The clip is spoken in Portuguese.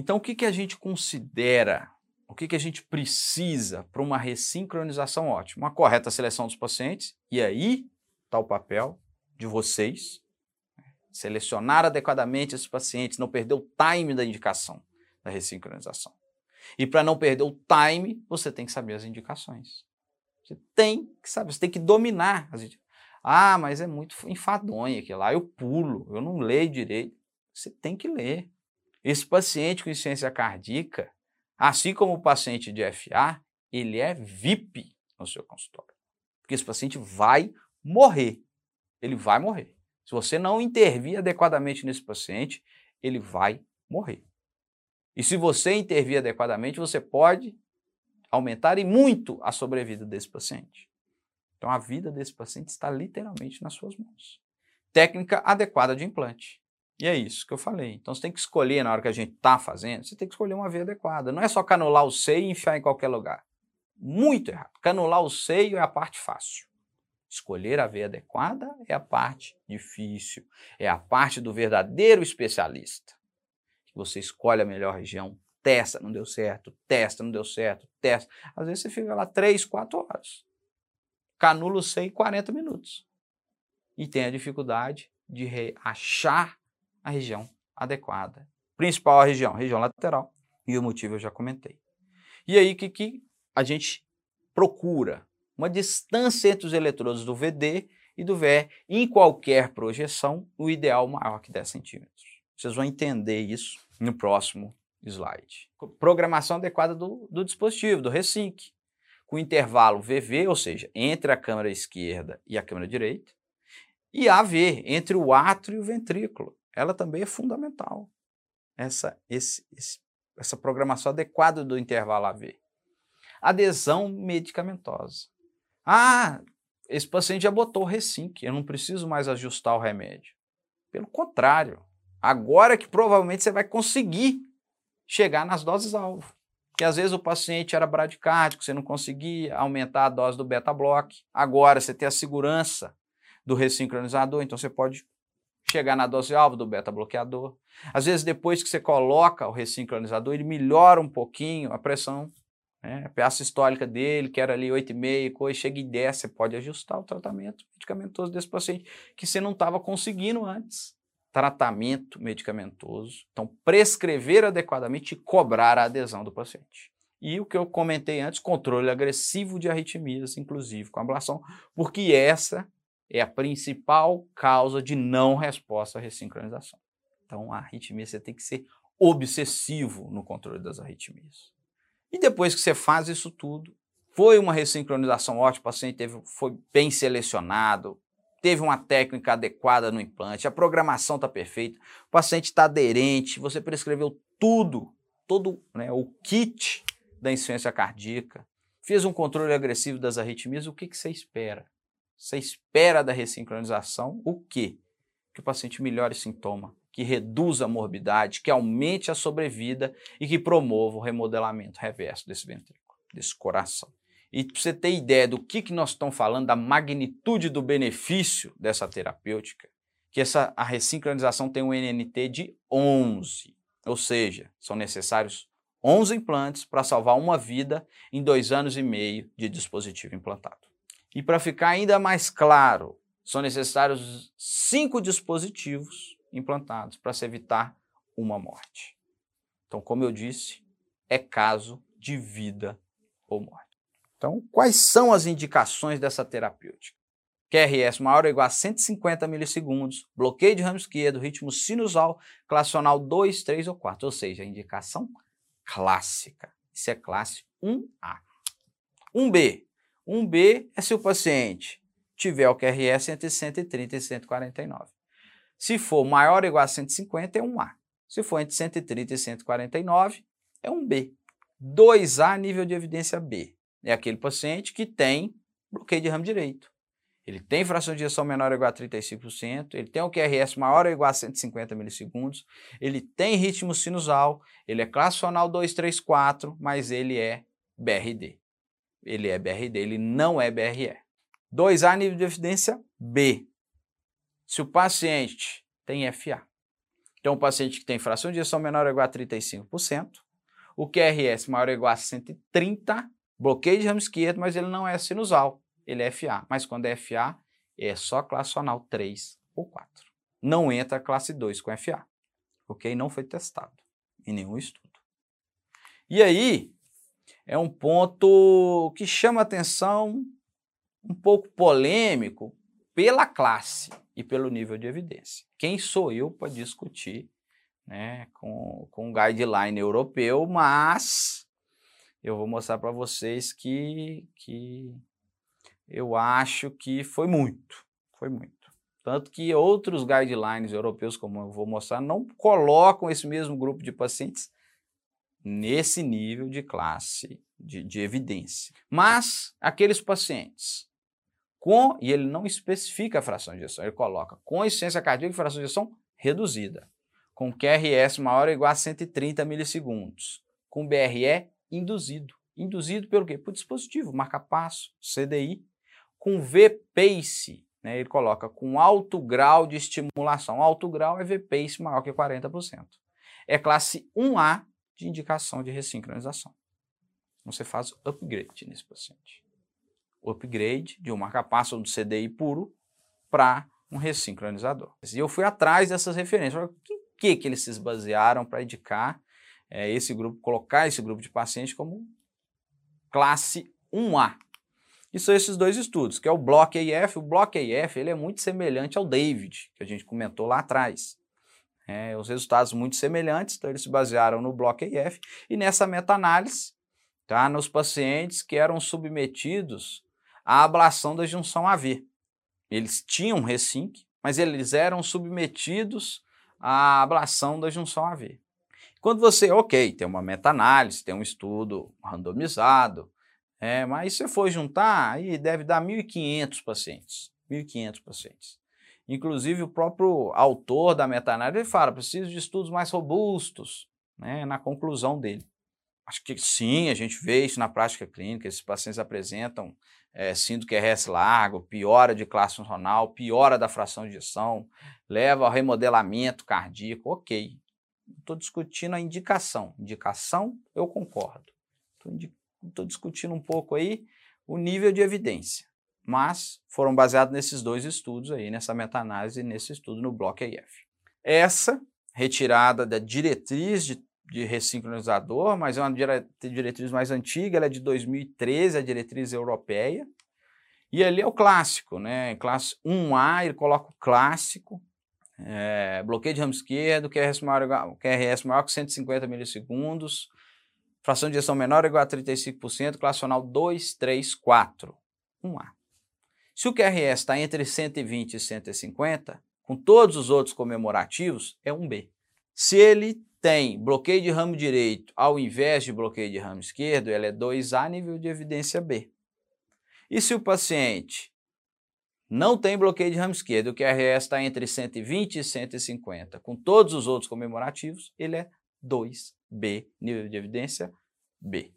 Então, o que, que a gente considera, o que, que a gente precisa para uma ressincronização ótima? Uma correta seleção dos pacientes, e aí está o papel de vocês, selecionar adequadamente esses pacientes, não perder o time da indicação da ressincronização. E para não perder o time, você tem que saber as indicações. Você tem que saber, você tem que dominar as indicações. Ah, mas é muito enfadonho aquilo lá, eu pulo, eu não leio direito. Você tem que ler. Esse paciente com insuficiência cardíaca, assim como o paciente de FA, ele é VIP no seu consultório. Porque esse paciente vai morrer. Ele vai morrer. Se você não intervir adequadamente nesse paciente, ele vai morrer. E se você intervir adequadamente, você pode aumentar e muito a sobrevida desse paciente. Então a vida desse paciente está literalmente nas suas mãos. Técnica adequada de implante. E é isso que eu falei. Então você tem que escolher na hora que a gente está fazendo, você tem que escolher uma veia adequada. Não é só canular o seio e enfiar em qualquer lugar. Muito errado. Canular o seio é a parte fácil. Escolher a veia adequada é a parte difícil, é a parte do verdadeiro especialista. Você escolhe a melhor região, testa, não deu certo, testa, não deu certo, testa. Às vezes você fica lá 3, 4 horas. Canula o seio em 40 minutos. E tem a dificuldade de achar a região adequada. Principal a região, região lateral. E o motivo eu já comentei. E aí o que, que a gente procura? uma distância entre os eletrodos do VD e do VE em qualquer projeção, o ideal maior que 10 centímetros. Vocês vão entender isso no próximo slide. Programação adequada do, do dispositivo, do Resync, com intervalo VV, ou seja, entre a câmera esquerda e a câmera direita, e AV, entre o átrio e o ventrículo. Ela também é fundamental, essa, esse, esse, essa programação adequada do intervalo AV. Adesão medicamentosa. Ah, esse paciente já botou o Resync, eu não preciso mais ajustar o remédio. Pelo contrário, agora que provavelmente você vai conseguir chegar nas doses alvo. Que às vezes o paciente era bradicárdico, você não conseguia aumentar a dose do beta-block. Agora você tem a segurança do ressincronizador, então você pode chegar na dose alvo do beta-bloqueador. Às vezes depois que você coloca o ressincronizador, ele melhora um pouquinho a pressão né? A peça histórica dele, que era ali 8,5, coisa, chega e desce, você pode ajustar o tratamento medicamentoso desse paciente que você não estava conseguindo antes. Tratamento medicamentoso. Então, prescrever adequadamente e cobrar a adesão do paciente. E o que eu comentei antes, controle agressivo de arritmias, inclusive com ablação, porque essa é a principal causa de não resposta à ressincronização. Então, a arritmia você tem que ser obsessivo no controle das arritmias. E depois que você faz isso tudo, foi uma ressincronização ótima, o paciente teve, foi bem selecionado, teve uma técnica adequada no implante, a programação está perfeita, o paciente está aderente, você prescreveu tudo, todo né, o kit da insuficiência cardíaca, fez um controle agressivo das arritmias, o que, que você espera? Você espera da ressincronização o quê? Que o paciente melhore sintoma, que reduza a morbidade, que aumente a sobrevida e que promova o remodelamento reverso desse ventrículo, desse coração. E para você ter ideia do que, que nós estamos falando, da magnitude do benefício dessa terapêutica, que essa, a ressincronização tem um NNT de 11, ou seja, são necessários 11 implantes para salvar uma vida em dois anos e meio de dispositivo implantado. E para ficar ainda mais claro, são necessários cinco dispositivos implantados para se evitar uma morte. Então, como eu disse, é caso de vida ou morte. Então, quais são as indicações dessa terapêutica? QRS maior ou igual a 150 milissegundos, bloqueio de ramo esquerdo, ritmo sinusal, classional 2, 3 ou 4, ou seja, a indicação clássica. Isso é classe 1A. 1B. 1B é se o paciente tiver o QRS entre 130 e 149. Se for maior ou igual a 150, é um A. Se for entre 130 e 149, é um B. 2A, nível de evidência B. É aquele paciente que tem bloqueio de ramo direito. Ele tem fração de ejeção menor ou igual a 35%, ele tem o QRS maior ou igual a 150 milissegundos, ele tem ritmo sinusal, ele é classional 234, mas ele é BRD. Ele é BRD, ele não é BRE. 2A, nível de evidência B se o paciente tem FA, Então, o paciente que tem fração de ejeção menor ou igual a 35%, o QRS maior ou igual a 130, bloqueio de ramo esquerdo, mas ele não é sinusal, ele é FA. Mas quando é FA, é só classe sonal 3 ou 4. Não entra classe 2 com FA, ok? Não foi testado em nenhum estudo. E aí, é um ponto que chama atenção, um pouco polêmico, pela classe e pelo nível de evidência. Quem sou eu para discutir né, com, com um guideline europeu, mas eu vou mostrar para vocês que, que eu acho que foi muito, foi muito. Tanto que outros guidelines europeus, como eu vou mostrar, não colocam esse mesmo grupo de pacientes nesse nível de classe de, de evidência. Mas aqueles pacientes com, e ele não especifica a fração de ejeção, ele coloca com insuficiência cardíaca e fração de ejeção reduzida, com QRS maior ou igual a 130 milissegundos, com BRE induzido. Induzido pelo quê? Por dispositivo, marca-passo, CDI, com VPACE, né, ele coloca com alto grau de estimulação. Alto grau é VPACE maior que 40%. É classe 1A de indicação de ressincronização. Então, você faz upgrade nesse paciente upgrade de um marca-passo ou do CDI puro para um ressincronizador. E eu fui atrás dessas referências. O que, que, que eles se basearam para indicar é, esse grupo, colocar esse grupo de pacientes como classe 1A? E são esses dois estudos, que é o Block AF. O Block AF ele é muito semelhante ao David, que a gente comentou lá atrás. É, os resultados muito semelhantes, então eles se basearam no Block AF. E nessa meta-análise, tá, nos pacientes que eram submetidos a ablação da junção AV. Eles tinham resync, mas eles eram submetidos à ablação da junção AV. Quando você, ok, tem uma meta-análise, tem um estudo randomizado, é, mas se você for juntar, aí deve dar 1.500 pacientes. 1.500 pacientes. Inclusive, o próprio autor da meta-análise fala, preciso de estudos mais robustos, né, na conclusão dele. Acho que sim, a gente vê isso na prática clínica, esses pacientes apresentam é, síndrome QRS largo, piora de classe funcional, piora da fração de ejeção, leva ao remodelamento cardíaco, ok. Estou discutindo a indicação. Indicação, eu concordo. Estou discutindo um pouco aí o nível de evidência. Mas foram baseados nesses dois estudos aí, nessa meta-análise nesse estudo no Bloco AF. Essa retirada da diretriz de de ressincronizador, mas é uma diretriz mais antiga, ela é de 2013, a diretriz europeia. E ali é o clássico, né? Classe 1A, ele coloca o clássico, é, bloqueio de ramo esquerdo, QRS maior, QRS maior que 150 milissegundos, fração de ejeção menor ou igual a 35%, classicional 2, 3, 4. 1A. Se o QRS está entre 120 e 150, com todos os outros comemorativos, é 1B. Se ele tem bloqueio de ramo direito ao invés de bloqueio de ramo esquerdo, ela é 2A nível de evidência B. E se o paciente não tem bloqueio de ramo esquerdo, o QRS está entre 120 e 150, com todos os outros comemorativos, ele é 2B, nível de evidência B.